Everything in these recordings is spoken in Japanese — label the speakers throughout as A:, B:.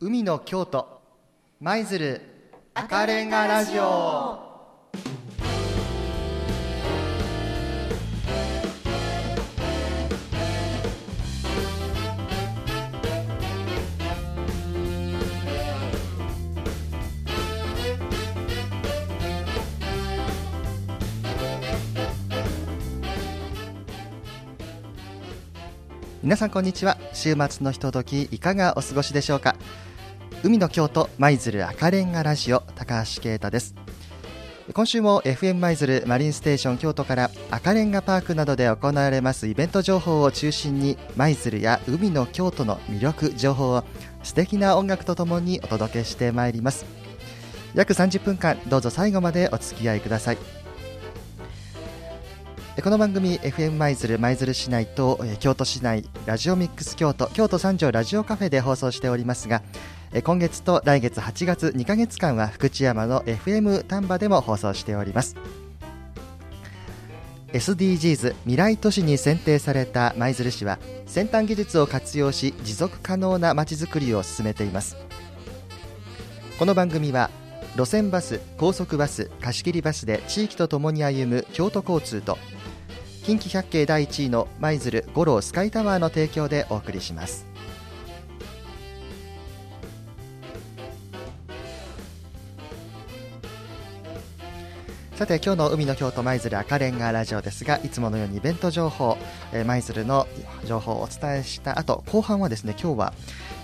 A: 海の京都舞鶴赤レンガラジオ。皆さんこんにちは。週末のひとときいかがお過ごしでしょうか？海の京都舞鶴赤レンガラジオ高橋啓太です。今週も FM 舞鶴マリンステーション京都から赤レンガパークなどで行われますイベント情報を中心に舞鶴や海の京都の魅力情報を素敵な音楽とともにお届けしてまいります。約30分間どうぞ最後までお付き合いください。この番組 FM 舞鶴舞鶴市内と京都市内ラジオミックス京都京都三条ラジオカフェで放送しておりますが今月と来月8月2ヶ月間は福知山の FM 丹波でも放送しております。SDGs 未来都市に選定された舞鶴市は先端技術を活用し持続可能なまちづくりを進めています。この番組は路線バス高速バス貸切バスで地域とともに歩む京都交通と近畿百景第1位の舞鶴五郎スカイタワーの提供でお送りします。さて今日の海の京都舞鶴赤レンガラジオですがいつものようにイベント情報舞鶴の情報をお伝えした後後半はですね今日は、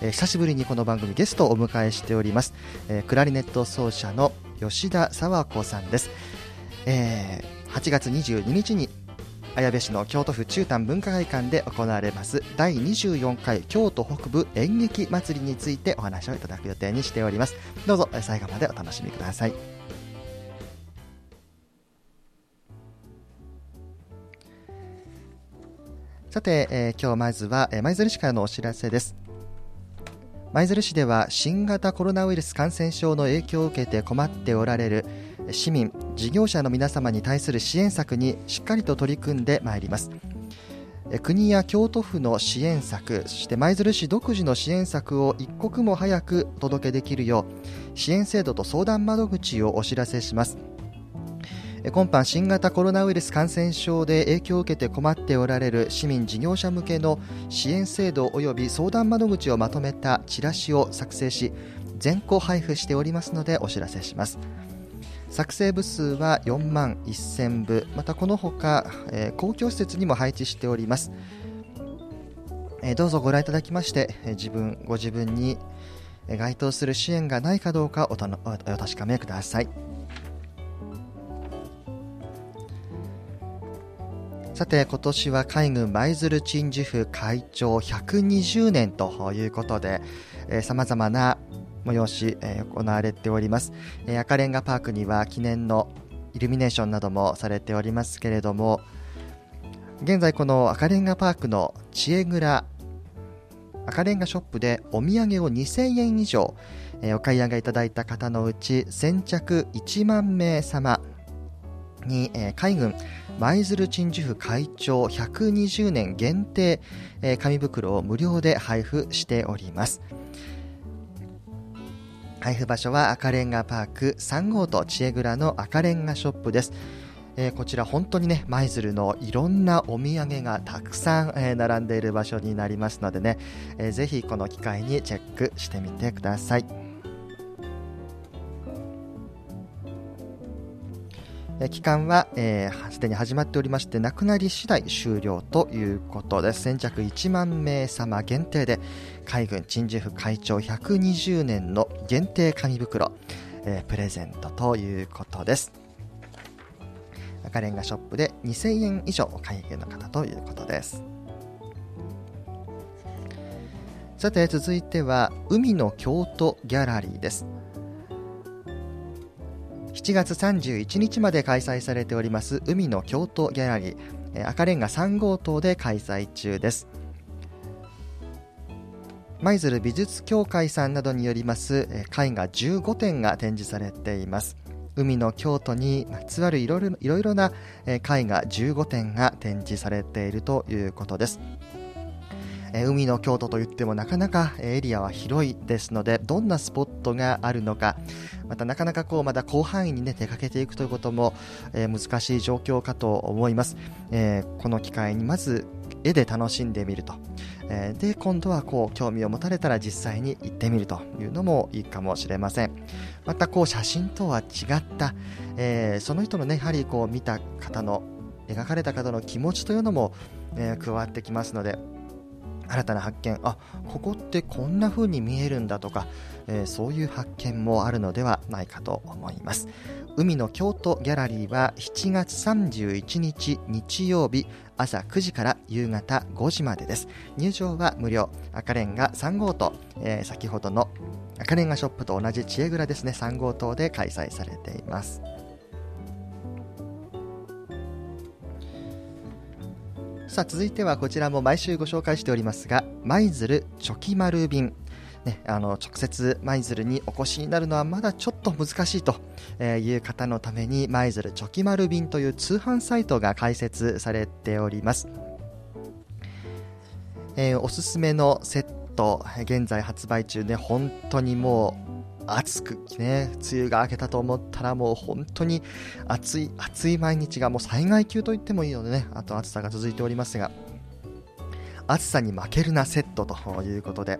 A: えー、久しぶりにこの番組ゲストをお迎えしております、えー、クラリネット奏者の吉田佐和子さんです、えー、8月22日に綾部市の京都府中丹文化会館で行われます第24回京都北部演劇祭りについてお話をいただく予定にしております。どうぞ最後までお楽しみください。さて、えー、今日まずは舞鶴市からのお知らせです。舞鶴市では新型コロナウイルス感染症の影響を受けて困っておられる市民事業者の皆様に対する支援策にしっかりと取り組んでまいります。国や京都府の支援策そして舞鶴市独自の支援策を一刻も早くお届けできるよう支援制度と相談窓口をお知らせします。今般新型コロナウイルス感染症で影響を受けて困っておられる市民事業者向けの支援制度及び相談窓口をまとめたチラシを作成し全校配布しておりますのでお知らせします。作成部数は4万1000部。またこのほか、えー、公共施設にも配置しております、えー、どうぞご覧いただきまして、えー、自分ご自分に該当する支援がないかどうかおたのお確かめください。さて今年は海軍舞鶴鎮守府会長120年ということでさまざまな催し、えー、行われております、えー、赤レンガパークには記念のイルミネーションなどもされておりますけれども現在この赤レンガパークの知恵蔵赤レンガショップでお土産を2000円以上、えー、お買い上げいただいた方のうち先着1万名様に、えー、海軍舞鶴鎮守府会長120年限定、えー、紙袋を無料で配布しております。配布場所は赤レンガパーク3号と知恵蔵の赤レンガショップです。えー、こちら本当にね舞鶴のいろんなお土産がたくさん、えー、並んでいる場所になりますのでね、えー、ぜひこの機会にチェックしてみてください。期間はえすで、に始まっておりましてなくなり次第終了ということです。先着1万名様限定で海軍鎮守府会長120年の限定紙袋、えー、プレゼントということです。赤レンガショップで2000円以上お買い上げの方ということです。さて続いては海の京都ギャラリーです。7月31日まで開催されております海の京都ギャラリー赤レンガ3号棟で開催中です。舞鶴美術協会さんなどによります絵画15点が展示されています。海の京都にまつわるいろいろな絵画15点が展示されているということです。え海の京都といってもなかなかエリアは広いですのでどんなスポットがあるのかまたなかなかこうまだ広範囲に、ね、出かけていくということも、え難しい状況かと思います、えこの機会にまず絵で楽しんでみると。え、で今度はこう興味を持たれたら実際に行ってみるというのもいいかもしれません。またこう写真とは違った、え、その人のねやはりこう見た方の描かれた方の気持ちというのも、え、加わってきますので新たな発見。あここってこんな風に見えるんだとか、えー、そういう発見もあるのではないかと思います。海の京都ギャラリーは7月31日日曜日朝9時から夕方5時までです。入場は無料。赤レンガ3号棟、えー、先ほどの赤レンガショップと同じ知恵蔵ですね。3号棟で開催されています。さあ続いてはこちらも毎週ご紹介しておりますが舞鶴チョキ丸便。ね、あの直接舞鶴にお越しになるのはまだちょっと難しいという方のために舞鶴チョキ丸便という通販サイトが開設されております、えー、おすすめのセット現在発売中で本当にもう暑くね梅雨が明けたと思ったらもう本当に暑い暑い毎日がもう災害級と言ってもいいのでね。あと暑さが続いておりますが暑さに負けるなセットということで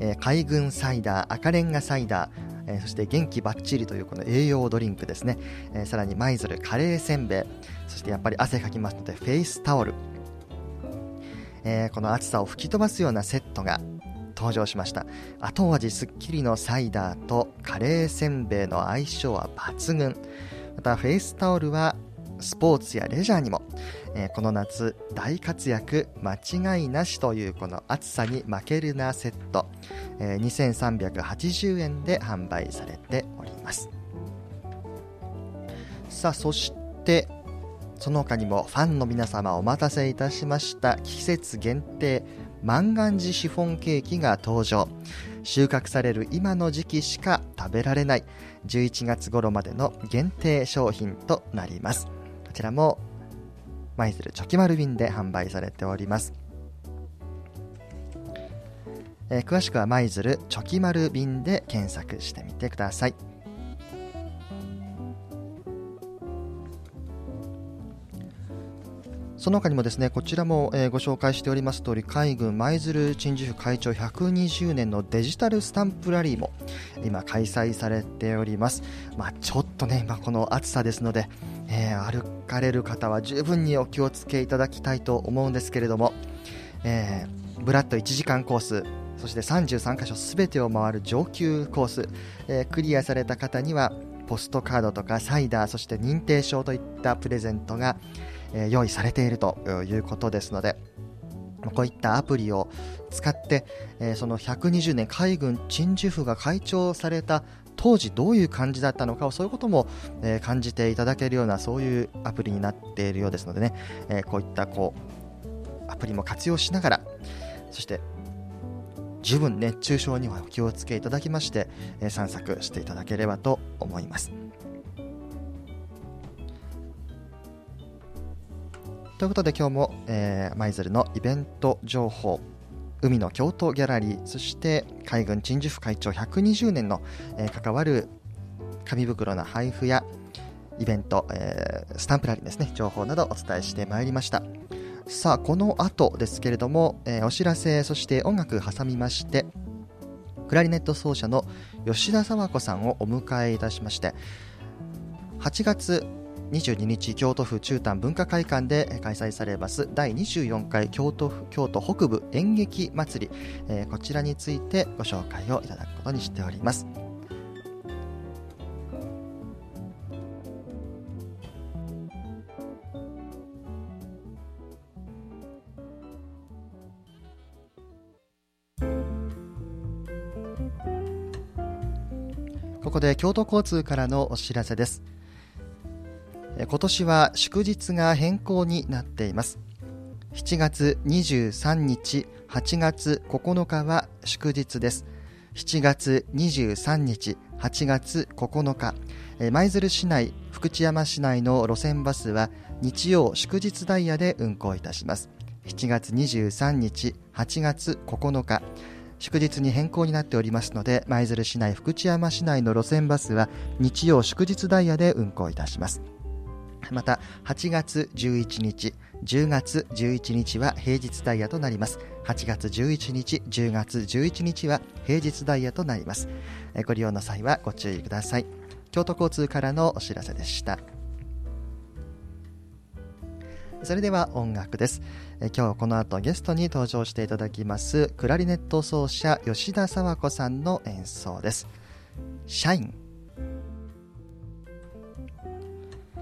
A: えー、海軍サイダー、赤レンガサイダー、えー、そして元気ばっちりというこの栄養ドリンクですね、えー、さらに舞鶴カレーせんべいそしてやっぱり汗かきますのでフェイスタオル、え、この暑さを吹き飛ばすようなセットが登場しました。後味すっきりのサイダーとカレーせんべいの相性は抜群。またフェイスタオルはスポーツやレジャーにも、えー、この夏大活躍間違いなしというこの暑さに負けるなセット、えー、2380円で販売されております。さあそしてその他にもファンの皆様お待たせいたしました。季節限定万願寺シフォンケーキが登場。収穫される今の時期しか食べられない。11月頃までの限定商品となります。こちらも舞鶴チョキ丸便で販売されております、えー、詳しくは舞鶴チョキ丸便で検索してみてください。その他にもですねこちらも、えー、ご紹介しております通り海軍舞鶴鎮守府会長120年のデジタルスタンプラリーも今開催されております、まあ、ちょっとね、まあ、この暑さですので、えー、歩かれる方は十分にお気をつけいただきたいと思うんですけれども、えー、ブラッド1時間コースそして33箇所すべてを回る上級コース、えー、クリアされた方にはポストカードとかサイダーそして認定証といったプレゼントが、え、用意されているということですのでこういったアプリを使って、え、その120年海軍鎮守府が会長された当時どういう感じだったのかをそういうことも、え、感じていただけるようなそういうアプリになっているようですのでね、え、こういったこうアプリも活用しながらそして十分熱中症にはお気をつけいただきまして、え散策していただければと思います。ということで今日も、えー、舞鶴のイベント情報海の京都ギャラリーそして海軍鎮守府会長120年の、えー、関わる紙袋の配布やイベント、えー、スタンプラリーですね情報などお伝えしてまいりました。さあこの後ですけれども、えー、お知らせそして音楽挟みましてクラリネット奏者の吉田沢子さんをお迎えいたしまして8月22日京都府中丹文化会館で開催されます第24回京都府京都北部演劇祭り、えー、こちらについてご紹介をいただくことにしております。ここで京都交通からのお知らせです。今年は祝日が変更になっています。7月23日8月9日は祝日です。7月23日8月9日。舞鶴市内福知山市内の路線バスは日曜祝日ダイヤで運行いたします。7月23日8月9日。祝日に変更になっておりますので舞鶴市内福知山市内の路線バスは日曜祝日ダイヤで運行いたします。また8月11日10月11日は平日ダイヤとなります。8月11日10月11日は平日ダイヤとなります。ご利用の際はご注意ください。京都交通からのお知らせでした。それでは音楽です。今日この後ゲストに登場していただきますクラリネット奏者吉田佐和子さんの演奏です。シャイン。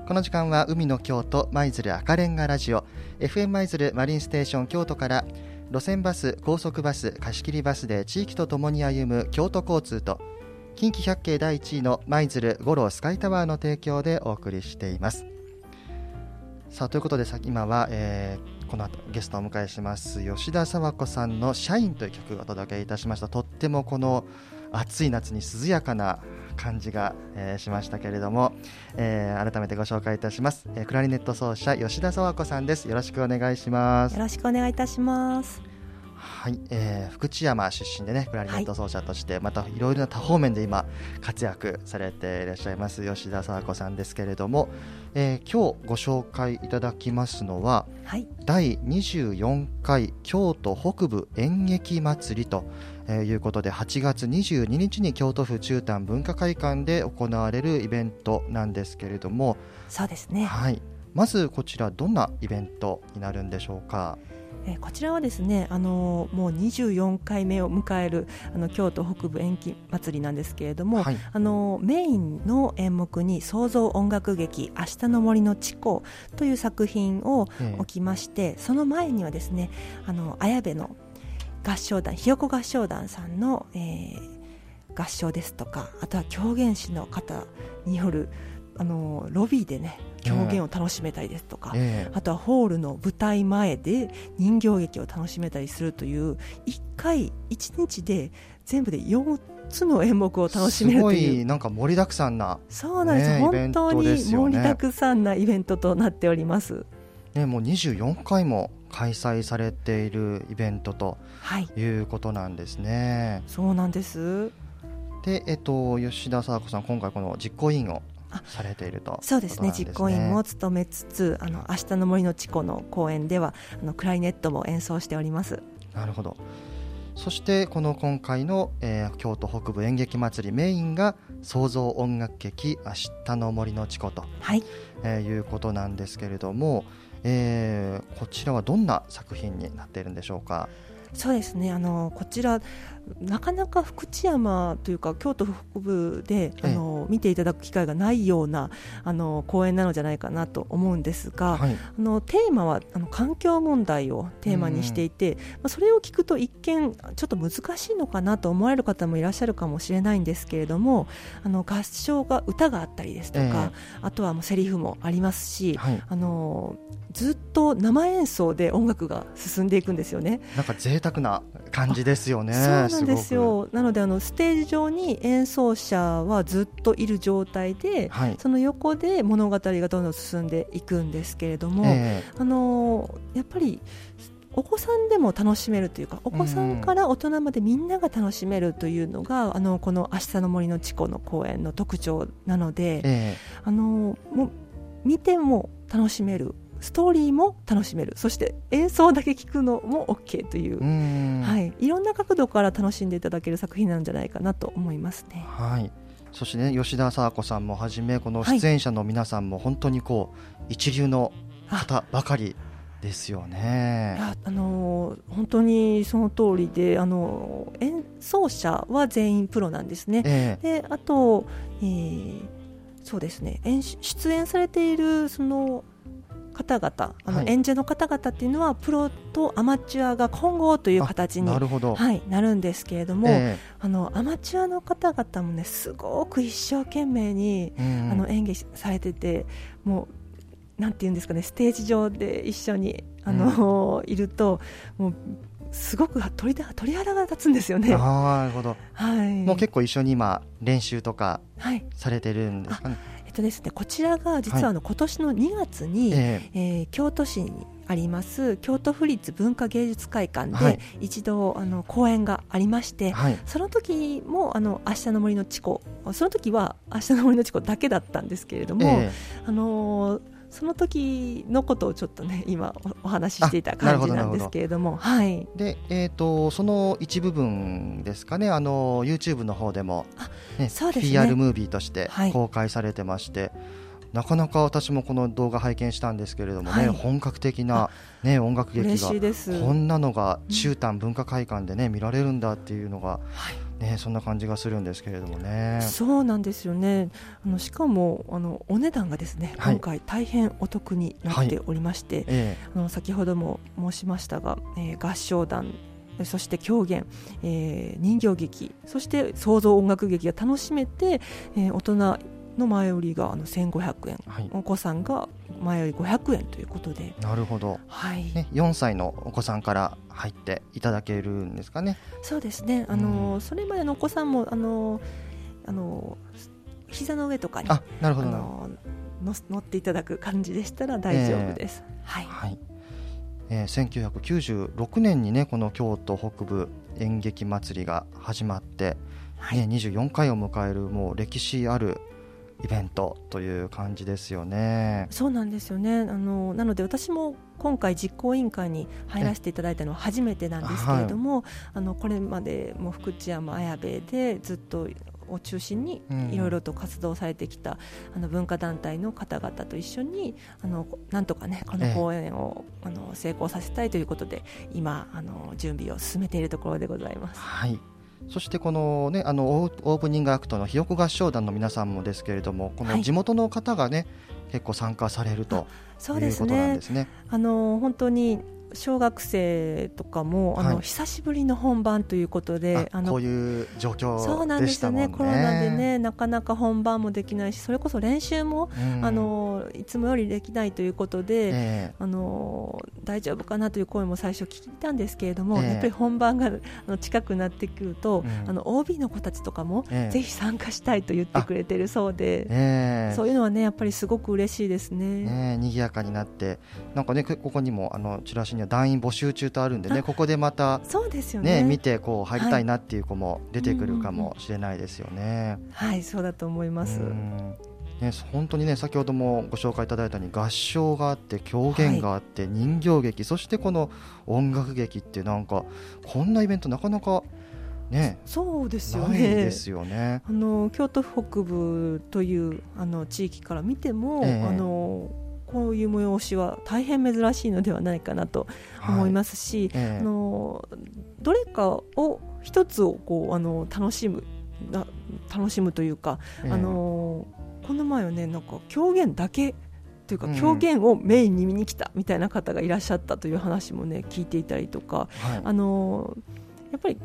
A: この時間は海の京都舞鶴赤レンガラジオ FM 舞鶴マリンステーション京都から路線バス高速バス貸切バスで地域とともに歩む京都交通と近畿百景第1位の舞鶴五郎スカイタワーの提供でお送りしています。さあということで今は、えー、この後ゲストをお迎えします吉田佐和子さんの「シャイン」という曲をお届けいたしました。とってもこの暑い夏に涼やかな感じが、えー、しましたけれども、えー、改めてご紹介いたします、えー、クラリネット奏者吉田佐和子さんです。よろしくお願いします。
B: よろしくお願いいたします。
A: はい、えー、福知山出身でねクラリネット奏者として、はい、またいろいろな多方面で今活躍されていらっしゃいます吉田佐和子さんですけれども、えー、今日ご紹介いただきますのは、はい、第24回京都北部演劇祭りとえー、いうことで8月22日に京都府中丹文化会館で行われるイベントなんですけれども
B: そうですね、
A: はい、まずこちらどんなイベントになるんでしょうか？
B: えこちらはですねあのもう24回目を迎えるあの京都北部延期祭りなんですけれども、はい、あのメインの演目に創造音楽劇「明日の森の地高」という作品を置きまして、その前にはですねあの綾部の合唱団ひよこ合唱団さんの、えー、合唱ですとかあとは狂言師の方によるあのロビーでね狂言を楽しめたりですとか、えー、あとはホールの舞台前で人形劇を楽しめたりするという1回1日で全部で4つの演目を楽しめるという。
A: なんか盛りだくさんな
B: そうなんです、ね、本当に盛りだくさんなイベントとなっております。
A: ね、もう24回も開催されているイベントとい。うことなんですね。
B: はい、そうなんです。
A: で、えっと、吉田佐和子さん、今回、この実行委員をされていると、
B: ね、そうですね。実行委員も務めつつあの明日の森の地湖の公演ではあのクライネットも演奏しております。
A: なるほど。そしてこの今回の、えー、京都北部演劇祭りメインが創造音楽劇「明日の森の地湖と」はい。えー、いうことなんですけれども、えー、こちらはどんな作品になっているんでしょうか？
B: そうですね。あのこちらなかなか福知山というか京都北部で、あの見ていただく機会がないようなあの公演なのじゃないかなと思うんですが、はい、あのテーマはあの環境問題をテーマにしていて、まあ、それを聞くと一見ちょっと難しいのかなと思われる方もいらっしゃるかもしれないんですけれどもあの合唱が歌があったりですとか、えー、あとはもうセリフもありますし、はい、あのずっと生演奏で音楽が進んでいくんですよね。
A: なんか贅沢な感じですよね。
B: そうなんですよ。なのであのステージ上に演奏者はずっといる状態で、はい、その横で物語がどんどん進んでいくんですけれども、えー、あのやっぱり。お子さんでも楽しめるというかお子さんから大人までみんなが楽しめるというのが、うん、あのこの「明日の森の地湖」の公演の特徴なので、えー、あのもう見ても楽しめるストーリーも楽しめる。そして演奏だけ聴くのも OK という。はい、いろんな角度から楽しんでいただける作品なんじゃないかなと思いますね。
A: はい。そしてね吉田佐和子さんもはじめこの出演者の皆さんも本当にこう、一流の方ばかりですよね。
B: あのー、本当にその通りで、あのー、演奏者は全員プロなんですね。えー、であと、えー、そうですね。出演されているその方々あの、演者の方々っていうのはプロとアマチュアが混合という形になる,、はい、なるんですけれども、えー、あのアマチュアの方々もねすごく一生懸命に、うん、あの演技されててもうなんていうんですかねステージ上で一緒にあの、うん、いるともうすごく鳥鳥肌が立つんですよね。
A: なるほど。はい。もう結構一緒に今練習とかされてるんですかね。はい
B: とですねこちらが実はあの、今年の2月に、えー、えー、京都市にあります京都府立文化芸術会館で一度あの公演がありまして、はい、その時もあの明日の森のチコその時は明日の森のチコだけだったんですけれども、えー、あのその時のことをちょっとね今お話ししていた感じなんですけれども。はい、
A: で、えーと、その一部分ですかね。あの YouTube の方でも、ねね、PR ムービーとして公開されてまして、はいなかなか私もこの動画拝見したんですけれどもね、はい、本格的な、ね、音楽劇がこんなのが中丹文化会館でね見られるんだっていうのが、ね、そんな感じがするんですけれどもね。
B: そうなんですよね。あのしかもあのお値段がですね、今回大変お得になっておりまして、はいえー、あの先ほども申しましたが、えー、合唱団そして狂言、えー、人形劇そして創造音楽劇が楽しめて、えー、大人の前売りがあの1500円、はい、お子さんが前売り500円ということで。
A: なるほど、はい。ね、4歳のお子さんから入っていただけるんですかね。
B: そうですね。あの、うん、それまでのお子さんもあのあの膝の上とかにあなるほどの乗っていただく感じでしたら大丈夫です、えー、はい、はい。
A: えー、1996年にねこの京都北部演劇祭りが始まって、はい、ね、24回を迎えるもう歴史あるイベントという感じですよね。
B: そうなんですよね。あのなので私も今回実行委員会に入らせていただいたのは初めてなんですけれども、はい、あのこれまでも福知山綾部でずっとを中心にいろいろと活動されてきた、あの文化団体の方々と一緒にあのなんとかねこの公演を、あの成功させたいということで今あの準備を進めているところでございます。
A: はいそしてこのねあのオープニングアクトのひよこ合唱団の皆さんもですけれどもこの地元の方がね、はい、結構参加されるということなんですね。
B: あの本当に小学生とかも、あの久しぶりの本番ということで
A: あのこういう状況
B: そうなんですよね。コロナでねなかなか本番もできないしそれこそ練習も、うん、あのいつもよりできないということで、えー、あの大丈夫かなという声も最初聞いたんですけれども、えー、やっぱり本番があの近くなってくると、うん、あの OB の子たちとかも、えー、ぜひ参加したいと言ってくれてるそうで、えー、そういうのはねやっぱりすごく嬉しいですね。
A: ね賑やかになって。なんかねここにもあのチラシには団員募集中とあるんでねここでまた
B: そうですよね
A: 見てこう入りたいなっていう子も出てくるかもしれないですよね。
B: はい、そうだと思います。
A: ね、本当にね先ほどもご紹介いただいたように合唱があって狂言があって、人形劇そしてこの音楽劇ってなんかこんなイベントなかなかね、
B: そうですよね。
A: ですよね。
B: あの京都府北部というあの地域から見ても、えー、あのこういう催しは大変珍しいのではないかなと思いますし、はい。えー、あのどれかを一つをこうあの楽しむな楽しむというか、えー、あのこの前はねなんか狂言だけというか、狂言をメインに見に来たみたいな方がいらっしゃったという話もね聞いていたりとか、はい、あのやっぱり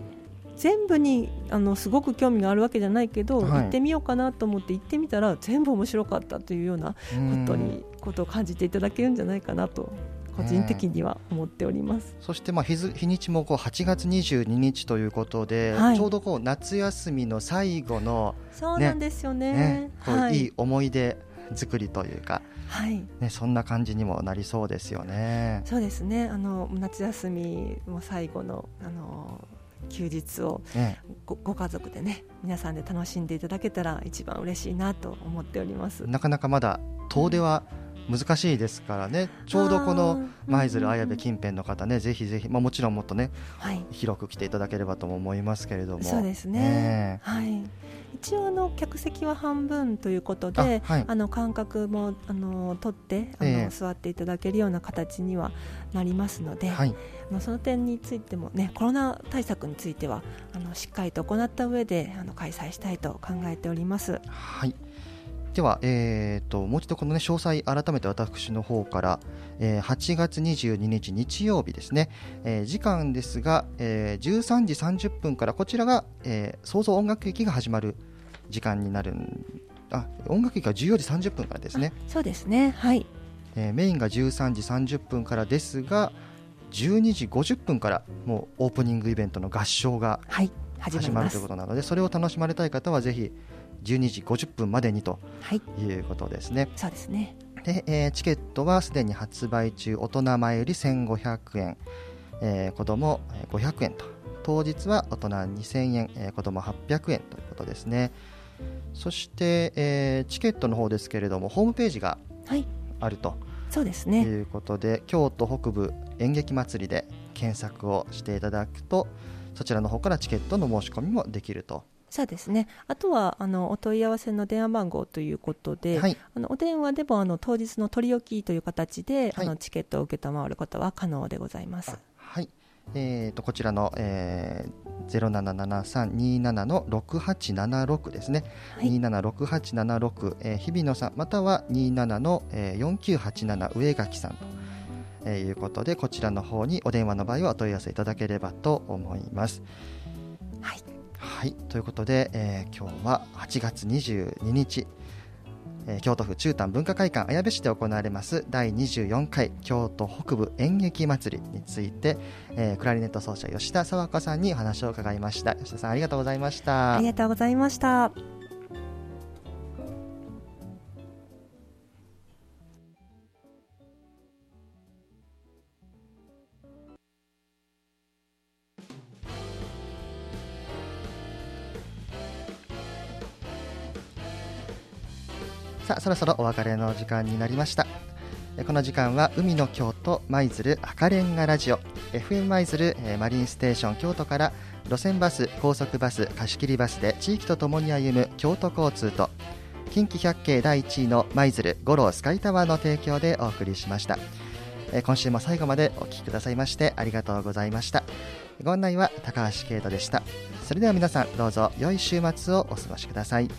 B: 全部にあのすごく興味があるわけじゃないけど、はい、行ってみようかなと思って行ってみたら全部面白かったというようなことにことを感じていただけるんじゃないかなと個人的には思っております。
A: そしてまあ日日にちもこう8月22日ということで、はい、ちょうどこう夏休みの最後の、
B: ね、そうなんですよね。ね
A: こう、はい、いい思い出作りというか。はい、ね、そんな感じにもなりそうですよね。
B: そうですね。あの夏休みも最後のあの休日をご,、ご家族でね皆さんで楽しんでいただけたら一番嬉しいなと思っております
A: なかなかまだ遠出は難しいですからね、ちょうどこの舞鶴綾部近辺の方ね、ぜひぜひ、まあ、もちろんもっとね、はい、広く来ていただければと思いますけれども。
B: そうですね、ね、はい。一応あの客席は半分ということで、あはい、あの間隔もあの取ってあの、えー、座っていただけるような形にはなりますので、はい、あのその点についてもねコロナ対策についてはあのしっかりと行った上であの開催したいと考えております。
A: はいでは、えーと、もう一度この、ね、詳細改めて私の方から、えー、8月22日日曜日ですね、えー、時間ですが、えー、13時30分からこちらが、えー、創造音楽劇が始まる時間になるあ音楽劇が14時30分からですね。
B: そうですね。はい、
A: えー、メインが13時30分からですが12時50分からもうオープニングイベントの合唱が始まるということなので、それを楽しまれたい方はぜひ12時50分までにとい。うことですね。
B: そうですね。
A: で、えー、チケットはすでに発売中大人前より1500円、えー、子供500円と。当日は大人2000円、えー、子供800円ということですね。そして、えー、チケットの方ですけれどもホームページがあると、はい、
B: そうですね。
A: いうことで京都北部演劇祭りで検索をしていただくとそちらの方からチケットの申し込みもできると
B: そうですね。あとはあのお問い合わせの電話番号ということで、はい、あのお電話でもあの当日の取り置きという形で、はい、あのチケットを承ることは可能でございます。
A: はい。えーと、こちらの、えー、077327の6876ですね、はい、276876、えー、日比野さんまたは27の、えー、4987上垣さんと、えー、いうことでこちらの方にお電話の場合はお問い合わせいただければと思います。
B: はい
A: はいということで、えー、今日は8月22日、えー、京都府中丹文化会館綾部市で行われます第24回京都北部演劇祭りについて、えー、クラリネット奏者吉田佐和子さんにお話を伺いました。吉田さんありがとうございました。
B: ありがとうございました。
A: さあそろそろお別れの時間になりました。この時間は海の京都舞鶴赤レンガラジオ。FM 舞鶴マリンステーション京都から路線バス高速バス貸切バスで地域とともに歩む京都交通と近畿百景第1位の舞鶴五郎スカイタワーの提供でお送りしました。今週も最後までお聴きくださいましてありがとうございました。ご案内は高橋圭人でした。それでは皆さんどうぞ良い週末をお過ごしください。